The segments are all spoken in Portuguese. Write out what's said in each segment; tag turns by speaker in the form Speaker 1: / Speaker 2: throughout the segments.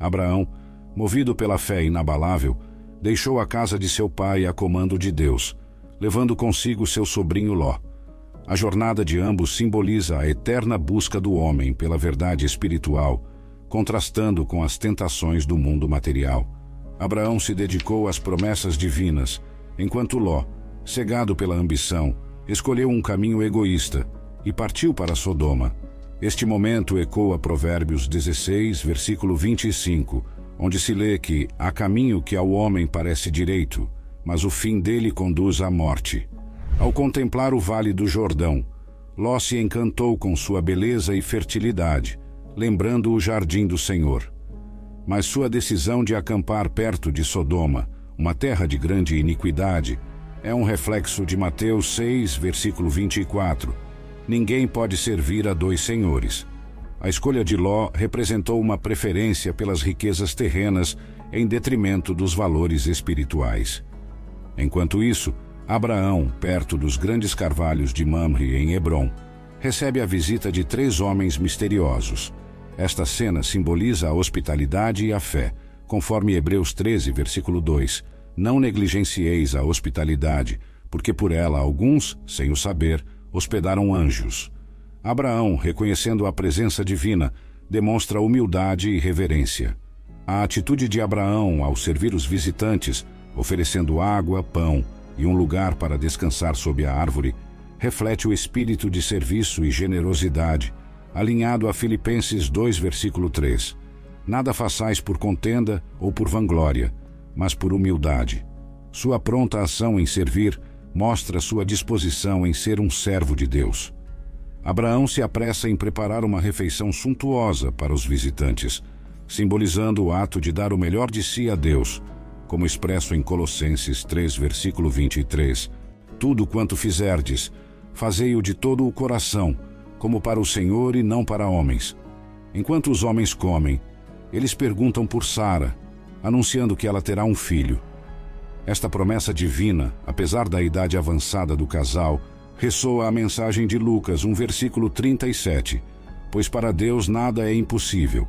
Speaker 1: Abraão, movido pela fé inabalável, deixou a casa de seu pai a comando de Deus, levando consigo seu sobrinho Ló. A jornada de ambos simboliza a eterna busca do homem pela verdade espiritual, contrastando com as tentações do mundo material. Abraão se dedicou às promessas divinas, enquanto Ló, cegado pela ambição, escolheu um caminho egoísta e partiu para Sodoma. Este momento ecoa Provérbios 16, versículo 25, onde se lê que há caminho que ao homem parece direito, mas o fim dele conduz à morte. Ao contemplar o vale do Jordão, Ló se encantou com sua beleza e fertilidade, lembrando o jardim do Senhor. Mas sua decisão de acampar perto de Sodoma, uma terra de grande iniquidade, é um reflexo de Mateus 6, versículo 24. Ninguém pode servir a dois senhores. A escolha de Ló representou uma preferência pelas riquezas terrenas em detrimento dos valores espirituais. Enquanto isso, Abraão, perto dos grandes carvalhos de Mamre, em Hebron, recebe a visita de três homens misteriosos. Esta cena simboliza a hospitalidade e a fé, conforme Hebreus 13, versículo 2. Não negligencieis a hospitalidade, porque por ela alguns, sem o saber, hospedaram anjos. Abraão, reconhecendo a presença divina, demonstra humildade e reverência. A atitude de Abraão ao servir os visitantes, oferecendo água, pão e um lugar para descansar sob a árvore, reflete o espírito de serviço e generosidade, alinhado a Filipenses 2, versículo 3. Nada façais por contenda ou por vanglória, mas por humildade. Sua pronta ação em servir mostra sua disposição em ser um servo de Deus. Abraão se apressa em preparar uma refeição suntuosa para os visitantes, simbolizando o ato de dar o melhor de si a Deus, como expresso em Colossenses 3, versículo 23. Tudo quanto fizerdes, fazei-o de todo o coração, como para o Senhor e não para homens. Enquanto os homens comem, eles perguntam por Sara, anunciando que ela terá um filho. Esta promessa divina, apesar da idade avançada do casal, ressoa a mensagem de Lucas, um versículo 37, pois para Deus nada é impossível.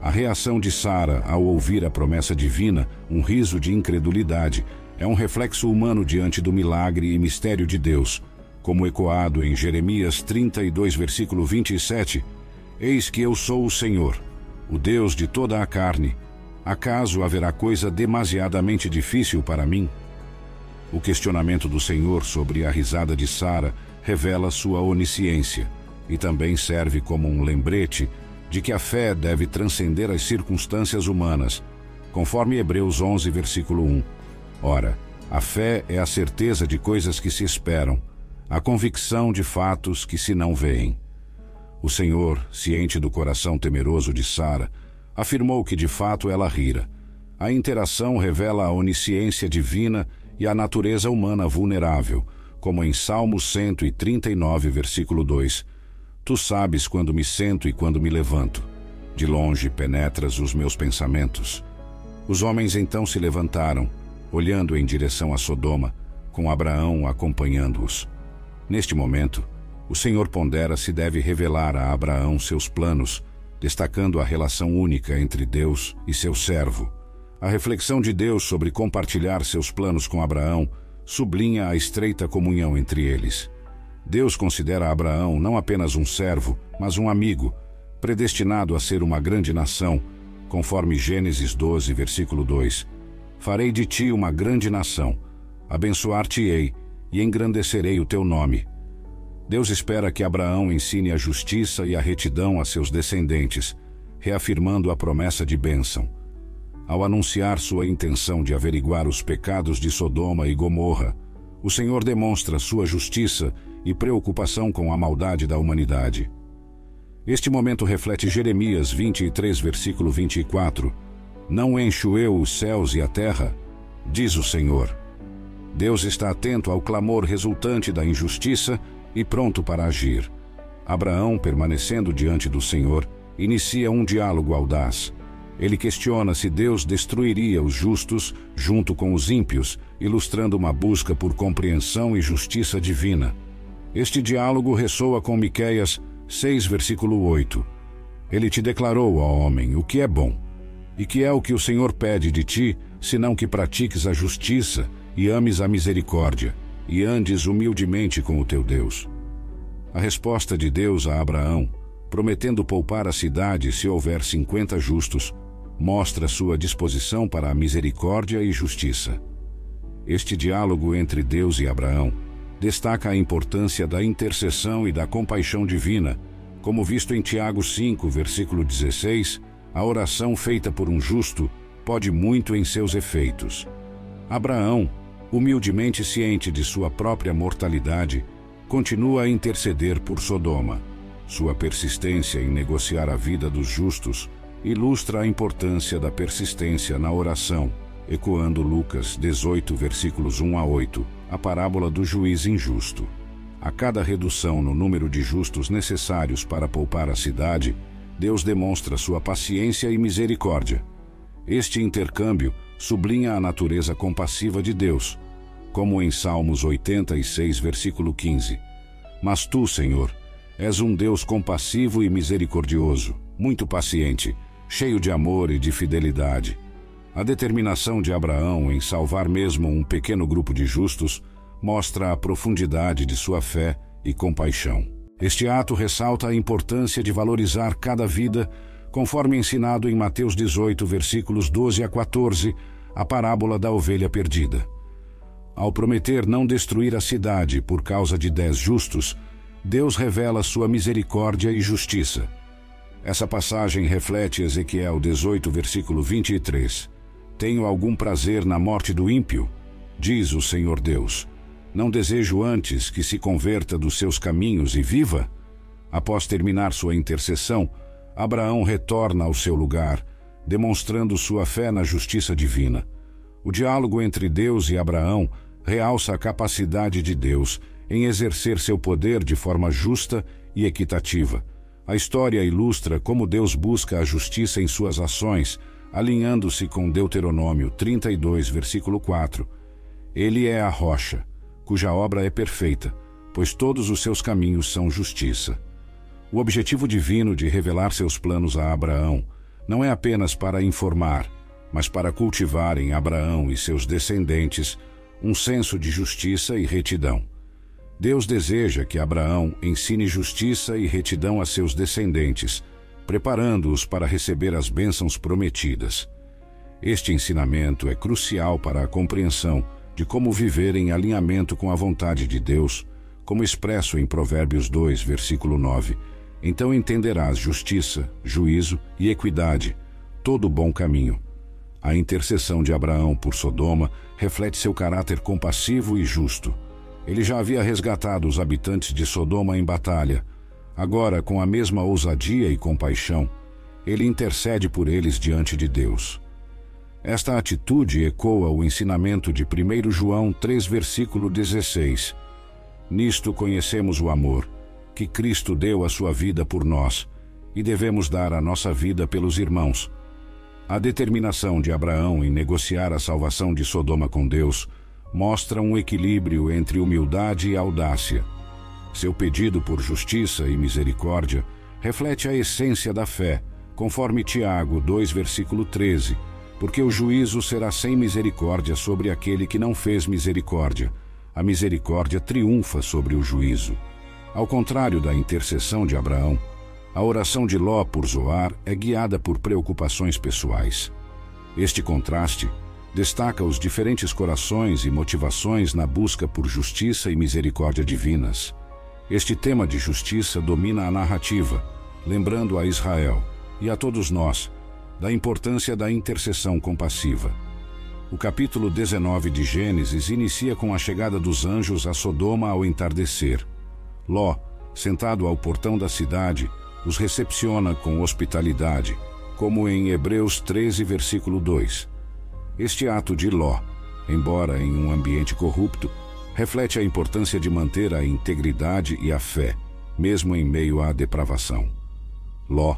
Speaker 1: A reação de Sara ao ouvir a promessa divina, um riso de incredulidade, é um reflexo humano diante do milagre e mistério de Deus, como ecoado em Jeremias 32, versículo 27, Eis que eu sou o Senhor, o Deus de toda a carne, Acaso haverá coisa demasiadamente difícil para mim? O questionamento do Senhor sobre a risada de Sara revela sua onisciência e também serve como um lembrete de que a fé deve transcender as circunstâncias humanas, conforme Hebreus 11, versículo 1. Ora, a fé é a certeza de coisas que se esperam, a convicção de fatos que se não veem. O Senhor, ciente do coração temeroso de Sara, afirmou que de fato ela rira. A interação revela a onisciência divina e a natureza humana vulnerável, como em Salmo 139, versículo 2. Tu sabes quando me sento e quando me levanto. De longe penetras os meus pensamentos. Os homens então se levantaram, olhando em direção a Sodoma, com Abraão acompanhando-os. Neste momento, o Senhor pondera se deve revelar a Abraão seus planos destacando a relação única entre Deus e seu servo. A reflexão de Deus sobre compartilhar seus planos com Abraão sublinha a estreita comunhão entre eles. Deus considera Abraão não apenas um servo, mas um amigo, predestinado a ser uma grande nação, conforme Gênesis 12, versículo 2. Farei de ti uma grande nação, abençoar-te-ei e engrandecerei o teu nome. Deus espera que Abraão ensine a justiça e a retidão a seus descendentes, reafirmando a promessa de bênção. Ao anunciar sua intenção de averiguar os pecados de Sodoma e Gomorra, o Senhor demonstra sua justiça e preocupação com a maldade da humanidade. Este momento reflete Jeremias 23, versículo 24. Não encho eu os céus e a terra? Diz o Senhor. Deus está atento ao clamor resultante da injustiça e pronto para agir. Abraão, permanecendo diante do Senhor, inicia um diálogo audaz. Ele questiona se Deus destruiria os justos junto com os ímpios, ilustrando uma busca por compreensão e justiça divina. Este diálogo ressoa com Miqueias 6, versículo 8. Ele te declarou, ó homem, o que é bom. E que é o que o Senhor pede de ti, senão que pratiques a justiça e ames a misericórdia, e andes humildemente com o teu Deus. A resposta de Deus a Abraão, prometendo poupar a cidade se houver cinquenta justos, mostra sua disposição para a misericórdia e justiça. Este diálogo entre Deus e Abraão destaca a importância da intercessão e da compaixão divina, como visto em Tiago 5, versículo 16, a oração feita por um justo pode muito em seus efeitos. Abraão, humildemente ciente de sua própria mortalidade, continua a interceder por Sodoma. Sua persistência em negociar a vida dos justos ilustra a importância da persistência na oração, ecoando Lucas 18, versículos 1 a 8, a parábola do juiz injusto. A cada redução no número de justos necessários para poupar a cidade, Deus demonstra sua paciência e misericórdia. Este intercâmbio sublinha a natureza compassiva de Deus, como em Salmos 86, versículo 15. Mas tu, Senhor, és um Deus compassivo e misericordioso, muito paciente, cheio de amor e de fidelidade. A determinação de Abraão em salvar mesmo um pequeno grupo de justos mostra a profundidade de sua fé e compaixão. Este ato ressalta a importância de valorizar cada vida, conforme ensinado em Mateus 18, versículos 12 a 14, a parábola da ovelha perdida. Ao prometer não destruir a cidade por causa de dez justos, Deus revela sua misericórdia e justiça. Essa passagem reflete Ezequiel 18, versículo 23. Tenho algum prazer na morte do ímpio? Diz o Senhor Deus. Não desejo antes que se converta dos seus caminhos e viva? Após terminar sua intercessão, Abraão retorna ao seu lugar, demonstrando sua fé na justiça divina. O diálogo entre Deus e Abraão realça a capacidade de Deus em exercer seu poder de forma justa e equitativa a história ilustra como Deus busca a justiça em suas ações, alinhando-se com Deuteronômio 32, versículo 4. Ele é a rocha, cuja obra é perfeita, pois todos os seus caminhos são justiça. O objetivo divino de revelar seus planos a Abraão não é apenas para informar, mas para cultivar em Abraão e seus descendentes um senso de justiça e retidão. Deus deseja que Abraão ensine justiça e retidão a seus descendentes, preparando-os para receber as bênçãos prometidas. Este ensinamento é crucial para a compreensão de como viver em alinhamento com a vontade de Deus, como expresso em Provérbios 2, versículo 9. Então entenderás justiça, juízo e equidade, todo bom caminho. A intercessão de Abraão por Sodoma reflete seu caráter compassivo e justo. Ele já havia resgatado os habitantes de Sodoma em batalha. Agora, com a mesma ousadia e compaixão, ele intercede por eles diante de Deus. Esta atitude ecoa o ensinamento de 1 João 3, versículo 16. Nisto conhecemos o amor, que Cristo deu a sua vida por nós, e devemos dar a nossa vida pelos irmãos. A determinação de Abraão em negociar a salvação de Sodoma com Deus mostra um equilíbrio entre humildade e audácia. Seu pedido por justiça e misericórdia reflete a essência da fé, conforme Tiago 2, versículo 13, porque o juízo será sem misericórdia sobre aquele que não fez misericórdia. A misericórdia triunfa sobre o juízo. Ao contrário da intercessão de Abraão, a oração de Ló por Zoar é guiada por preocupações pessoais. Este contraste destaca os diferentes corações e motivações na busca por justiça e misericórdia divinas. Este tema de justiça domina a narrativa, lembrando a Israel e a todos nós da importância da intercessão compassiva. O capítulo 19 de Gênesis inicia com a chegada dos anjos a Sodoma ao entardecer. Ló, sentado ao portão da cidade, os recepciona com hospitalidade, como em Hebreus 13, versículo 2. Este ato de Ló, embora em um ambiente corrupto, reflete a importância de manter a integridade e a fé, mesmo em meio à depravação. Ló,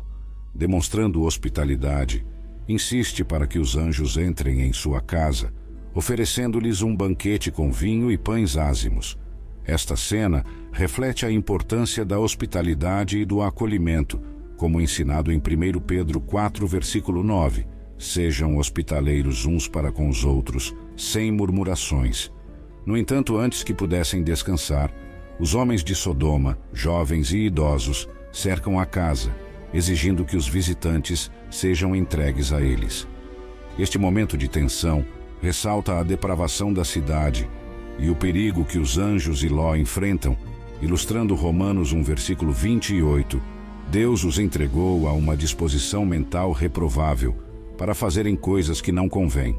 Speaker 1: demonstrando hospitalidade, insiste para que os anjos entrem em sua casa, oferecendo-lhes um banquete com vinho e pães ázimos. Esta cena reflete a importância da hospitalidade e do acolhimento, como ensinado em 1 Pedro 4, versículo 9 sejam hospitaleiros uns para com os outros, sem murmurações. No entanto, antes que pudessem descansar, os homens de Sodoma, jovens e idosos, cercam a casa, exigindo que os visitantes sejam entregues a eles. Este momento de tensão ressalta a depravação da cidade e o perigo que os anjos e Ló enfrentam, ilustrando Romanos 1 versículo 28. Deus os entregou a uma disposição mental reprovável para fazerem coisas que não convêm.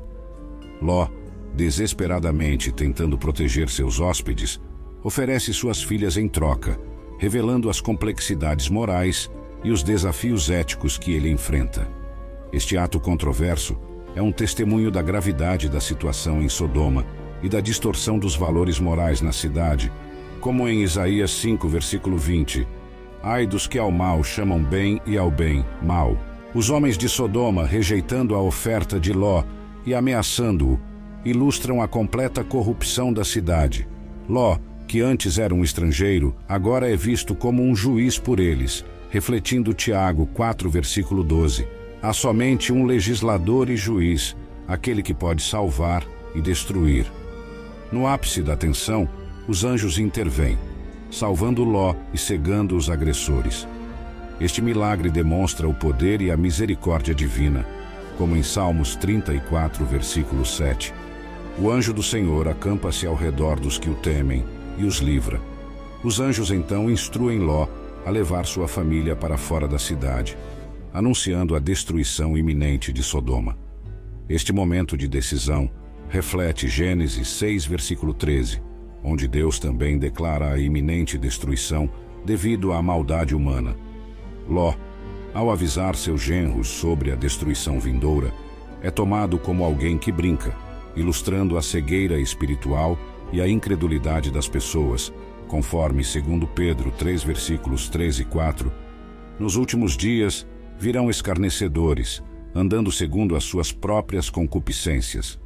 Speaker 1: Ló, desesperadamente tentando proteger seus hóspedes, oferece suas filhas em troca, revelando as complexidades morais e os desafios éticos que ele enfrenta. Este ato controverso é um testemunho da gravidade da situação em Sodoma e da distorção dos valores morais na cidade, como em Isaías 5, versículo 20. Ai dos que ao mal chamam bem e ao bem mal. Os homens de Sodoma, rejeitando a oferta de Ló e ameaçando-o, ilustram a completa corrupção da cidade. Ló, que antes era um estrangeiro, agora é visto como um juiz por eles, refletindo Tiago 4, versículo 12. Há somente um legislador e juiz, aquele que pode salvar e destruir. No ápice da tensão, os anjos intervêm, salvando Ló e cegando os agressores. Este milagre demonstra o poder e a misericórdia divina, como em Salmos 34, versículo 7. O anjo do Senhor acampa-se ao redor dos que o temem e os livra. Os anjos então instruem Ló a levar sua família para fora da cidade, anunciando a destruição iminente de Sodoma. Este momento de decisão reflete Gênesis 6, versículo 13, onde Deus também declara a iminente destruição devido à maldade humana. Ló, ao avisar seus genros sobre a destruição vindoura, é tomado como alguém que brinca, ilustrando a cegueira espiritual e a incredulidade das pessoas, conforme 2 Pedro 3 versículos 3 e 4. Nos últimos dias virão escarnecedores, andando segundo as suas próprias concupiscências.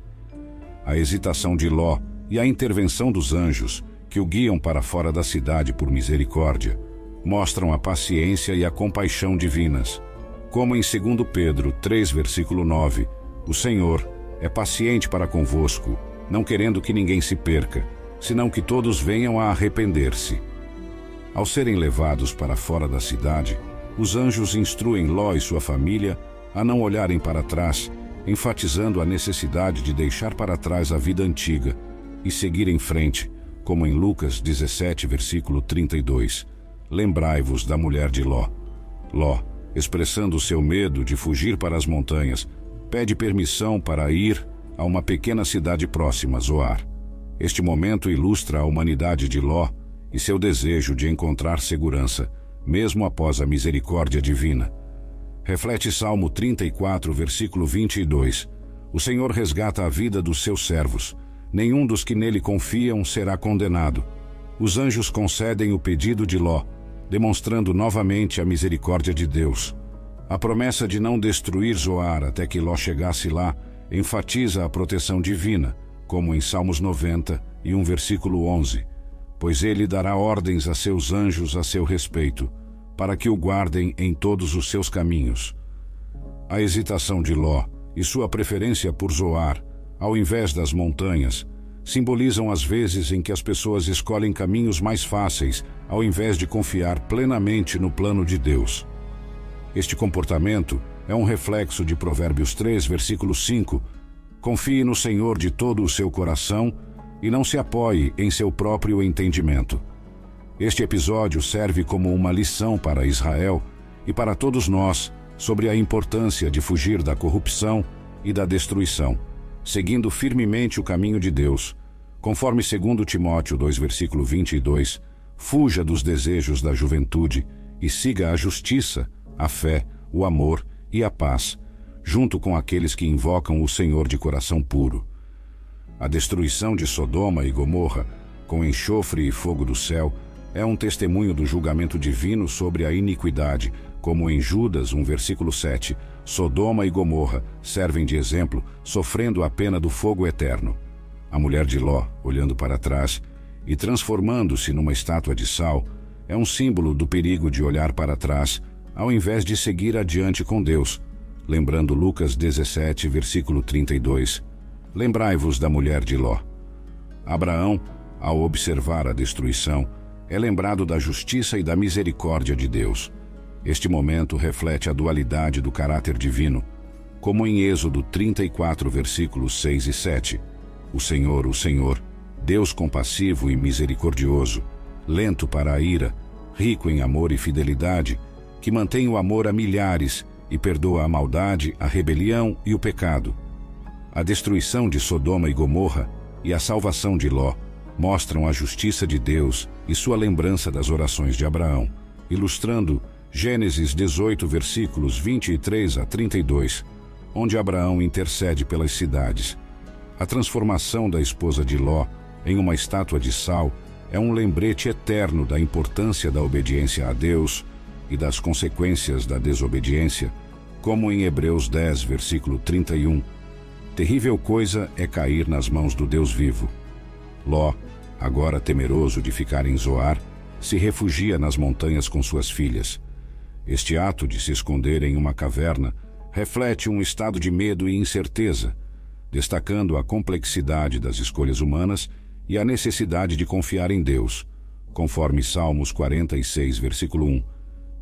Speaker 1: A hesitação de Ló e a intervenção dos anjos, que o guiam para fora da cidade por misericórdia, mostram a paciência e a compaixão divinas. Como em 2 Pedro 3, versículo 9, o Senhor é paciente para convosco, não querendo que ninguém se perca, senão que todos venham a arrepender-se. Ao serem levados para fora da cidade, os anjos instruem Ló e sua família a não olharem para trás, enfatizando a necessidade de deixar para trás a vida antiga e seguir em frente, como em Lucas 17, versículo 32. Lembrai-vos da mulher de Ló. Ló, expressando seu medo de fugir para as montanhas, pede permissão para ir a uma pequena cidade próxima, Zoar. Este momento ilustra a humanidade de Ló e seu desejo de encontrar segurança, mesmo após a misericórdia divina. Reflete Salmo 34, versículo 22. O Senhor resgata a vida dos seus servos. Nenhum dos que nele confiam será condenado. Os anjos concedem o pedido de Ló, demonstrando novamente a misericórdia de Deus. A promessa de não destruir Zoar até que Ló chegasse lá enfatiza a proteção divina, como em Salmos 90 e um versículo 11, pois ele dará ordens a seus anjos a seu respeito, para que o guardem em todos os seus caminhos. A hesitação de Ló e sua preferência por Zoar, ao invés das montanhas, simbolizam as vezes em que as pessoas escolhem caminhos mais fáceis ao invés de confiar plenamente no plano de Deus. Este comportamento é um reflexo de Provérbios 3, versículo 5. Confie no Senhor de todo o seu coração e não se apoie em seu próprio entendimento. Este episódio serve como uma lição para Israel e para todos nós sobre a importância de fugir da corrupção e da destruição, seguindo firmemente o caminho de Deus. Conforme 2 Timóteo 2, versículo 22, fuja dos desejos da juventude e siga a justiça, a fé, o amor e a paz, junto com aqueles que invocam o Senhor de coração puro. A destruição de Sodoma e Gomorra, com enxofre e fogo do céu, é um testemunho do julgamento divino sobre a iniquidade, como em Judas, um versículo 7, Sodoma e Gomorra servem de exemplo, sofrendo a pena do fogo eterno. A mulher de Ló, olhando para trás e transformando-se numa estátua de sal, é um símbolo do perigo de olhar para trás ao invés de seguir adiante com Deus, lembrando Lucas 17, versículo 32, lembrai-vos da mulher de Ló. Abraão, ao observar a destruição, é lembrado da justiça e da misericórdia de Deus. Este momento reflete a dualidade do caráter divino, como em Êxodo 34, versículos 6 e 7. O Senhor, o Senhor, Deus compassivo e misericordioso, lento para a ira, rico em amor e fidelidade, que mantém o amor a milhares e perdoa a maldade, a rebelião e o pecado. A destruição de Sodoma e Gomorra e a salvação de Ló mostram a justiça de Deus e sua lembrança das orações de Abraão, ilustrando Gênesis 18, versículos 23 a 32, onde Abraão intercede pelas cidades. A transformação da esposa de Ló em uma estátua de sal é um lembrete eterno da importância da obediência a Deus e das consequências da desobediência, como em Hebreus 10, versículo 31. Terrível coisa é cair nas mãos do Deus vivo. Ló, agora temeroso de ficar em Zoar, se refugia nas montanhas com suas filhas. Este ato de se esconder em uma caverna reflete um estado de medo e incerteza, destacando a complexidade das escolhas humanas e a necessidade de confiar em Deus, conforme Salmos 46, versículo 1.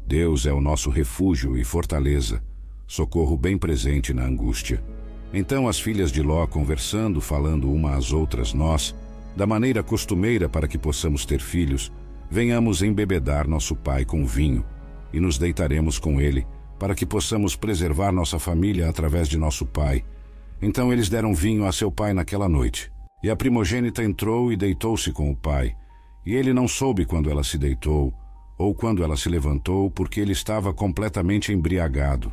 Speaker 1: Deus é o nosso refúgio e fortaleza, socorro bem presente na angústia. Então as filhas de Ló, conversando, falando uma às outras, nós, da maneira costumeira para que possamos ter filhos, venhamos embebedar nosso pai com vinho e nos deitaremos com ele, para que possamos preservar nossa família através de nosso pai. Então eles deram vinho a seu pai naquela noite. E a primogênita entrou e deitou-se com o pai. E ele não soube quando ela se deitou, ou quando ela se levantou, porque ele estava completamente embriagado.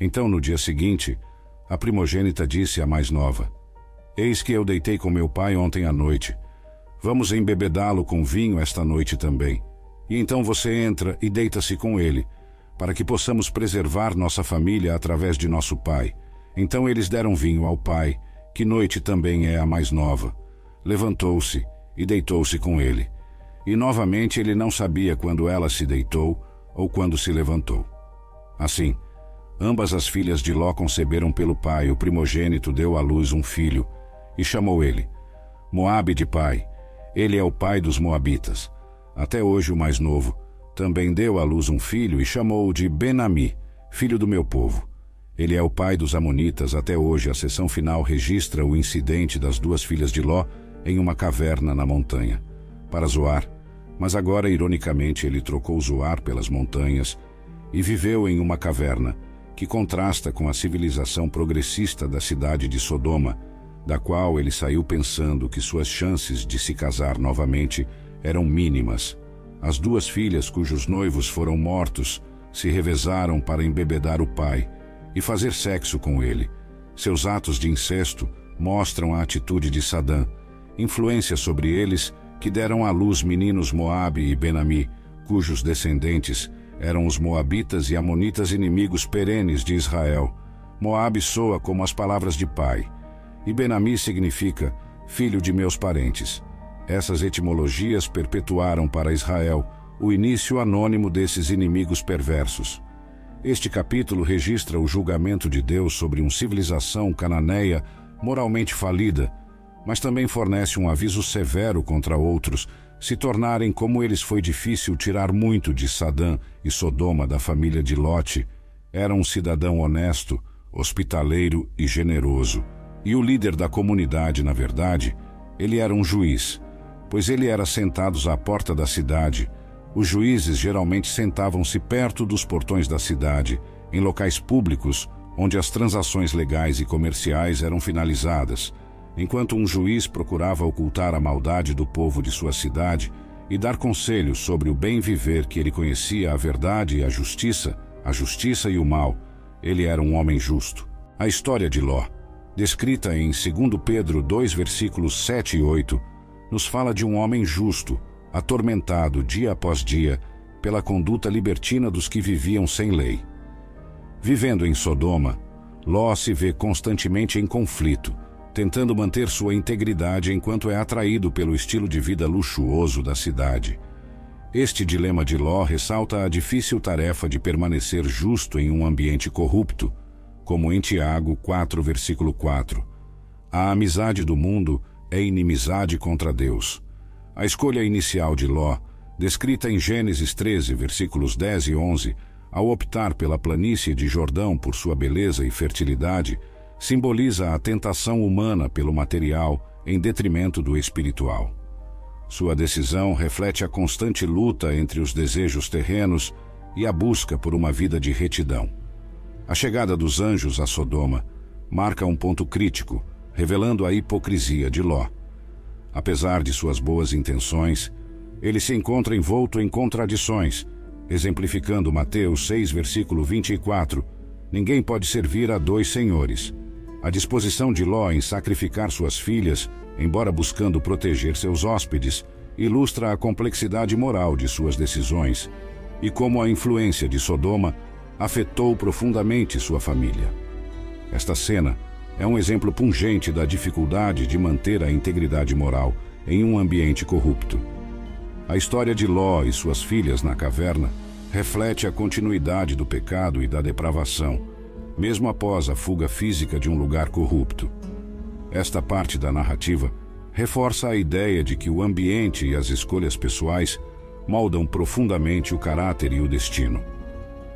Speaker 1: Então, no dia seguinte, a primogênita disse à mais nova: Eis que eu deitei com meu pai ontem à noite. Vamos embebedá-lo com vinho esta noite também. E então você entra e deita-se com ele, para que possamos preservar nossa família através de nosso pai. Então eles deram vinho ao pai, que noite também é a mais nova. Levantou-se e deitou-se com ele. E novamente ele não sabia quando ela se deitou ou quando se levantou. Assim, ambas as filhas de Ló conceberam pelo pai, o primogênito deu à luz um filho, e chamou ele Moabe de pai. Ele é o pai dos moabitas. Até hoje o mais novo também deu à luz um filho e chamou-o de Benami, filho do meu povo. Ele é o pai dos Amonitas. Até hoje a sessão final registra o incidente das duas filhas de Ló em uma caverna na montanha, para Zoar. Mas agora, ironicamente, ele trocou Zoar pelas montanhas e viveu em uma caverna, que contrasta com a civilização progressista da cidade de Sodoma, da qual ele saiu pensando que suas chances de se casar novamente eram mínimas. As duas filhas cujos noivos foram mortos se revezaram para embebedar o pai e fazer sexo com ele. Seus atos de incesto mostram a atitude de Sadã, influência sobre eles que deram à luz meninos Moabe e Benami, cujos descendentes eram os moabitas e amonitas inimigos perenes de Israel. Moabe soa como as palavras de pai, e Benami significa filho de meus parentes. Essas etimologias perpetuaram para Israel o início anônimo desses inimigos perversos. Este capítulo registra o julgamento de Deus sobre uma civilização cananeia moralmente falida, mas também fornece um aviso severo contra outros se tornarem como eles foi difícil tirar muito de Sadã e Sodoma da família de Lote. Era um cidadão honesto, hospitaleiro e generoso. E o líder da comunidade, na verdade, ele era um juiz pois ele era sentados à porta da cidade. Os juízes geralmente sentavam-se perto dos portões da cidade, em locais públicos onde as transações legais e comerciais eram finalizadas, enquanto um juiz procurava ocultar a maldade do povo de sua cidade e dar conselhos sobre o bem viver que ele conhecia a verdade e a justiça, a justiça e o mal. Ele era um homem justo. A história de Ló, descrita em 2 Pedro 2 versículos 7 e 8, nos fala de um homem justo, atormentado dia após dia pela conduta libertina dos que viviam sem lei. Vivendo em Sodoma, Ló se vê constantemente em conflito, tentando manter sua integridade enquanto é atraído pelo estilo de vida luxuoso da cidade. Este dilema de Ló ressalta a difícil tarefa de permanecer justo em um ambiente corrupto, como em Tiago 4, versículo 4. A amizade do mundo é inimizade contra Deus. A escolha inicial de Ló, descrita em Gênesis 13, versículos 10 e 11, ao optar pela planície de Jordão por sua beleza e fertilidade, simboliza a tentação humana pelo material em detrimento do espiritual. Sua decisão reflete a constante luta entre os desejos terrenos e a busca por uma vida de retidão. A chegada dos anjos a Sodoma marca um ponto crítico, revelando a hipocrisia de Ló. Apesar de suas boas intenções, ele se encontra envolto em contradições, exemplificando Mateus 6, versículo 24: Ninguém pode servir a dois senhores. A disposição de Ló em sacrificar suas filhas, embora buscando proteger seus hóspedes, ilustra a complexidade moral de suas decisões e como a influência de Sodoma afetou profundamente sua família. Esta cena é um exemplo pungente da dificuldade de manter a integridade moral em um ambiente corrupto. A história de Ló e suas filhas na caverna reflete a continuidade do pecado e da depravação, mesmo após a fuga física de um lugar corrupto. Esta parte da narrativa reforça a ideia de que o ambiente e as escolhas pessoais moldam profundamente o caráter e o destino.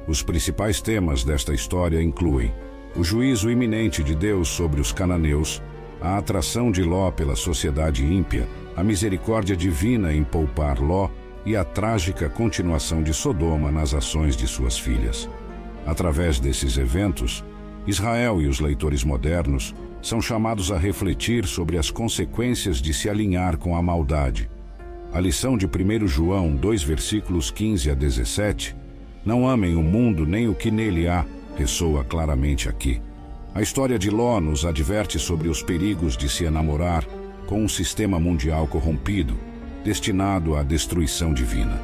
Speaker 1: Os principais temas desta história incluem o juízo iminente de Deus sobre os cananeus, a atração de Ló pela sociedade ímpia, a misericórdia divina em poupar Ló e a trágica continuação de Sodoma nas ações de suas filhas. Através desses eventos, Israel e os leitores modernos são chamados a refletir sobre as consequências de se alinhar com a maldade. A lição de 1 João 2 versículos 15 a 17 não amem o mundo nem o que nele há, ressoa claramente aqui. A história de Ló nos adverte sobre os perigos de se enamorar com um sistema mundial corrompido, destinado à destruição divina.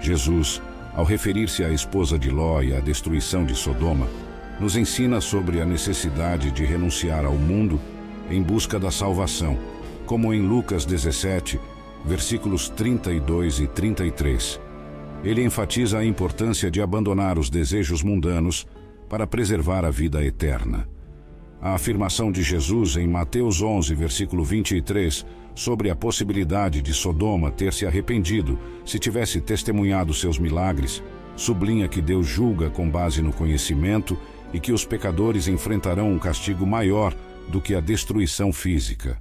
Speaker 1: Jesus, ao referir-se à esposa de Ló e à destruição de Sodoma, nos ensina sobre a necessidade de renunciar ao mundo em busca da salvação, como em Lucas 17, versículos 32 e 33 ele enfatiza a importância de abandonar os desejos mundanos para preservar a vida eterna. A afirmação de Jesus em Mateus 11, versículo 23, sobre a possibilidade de Sodoma ter se arrependido se tivesse testemunhado seus milagres, sublinha que Deus julga com base no conhecimento e que os pecadores enfrentarão um castigo maior do que a destruição física.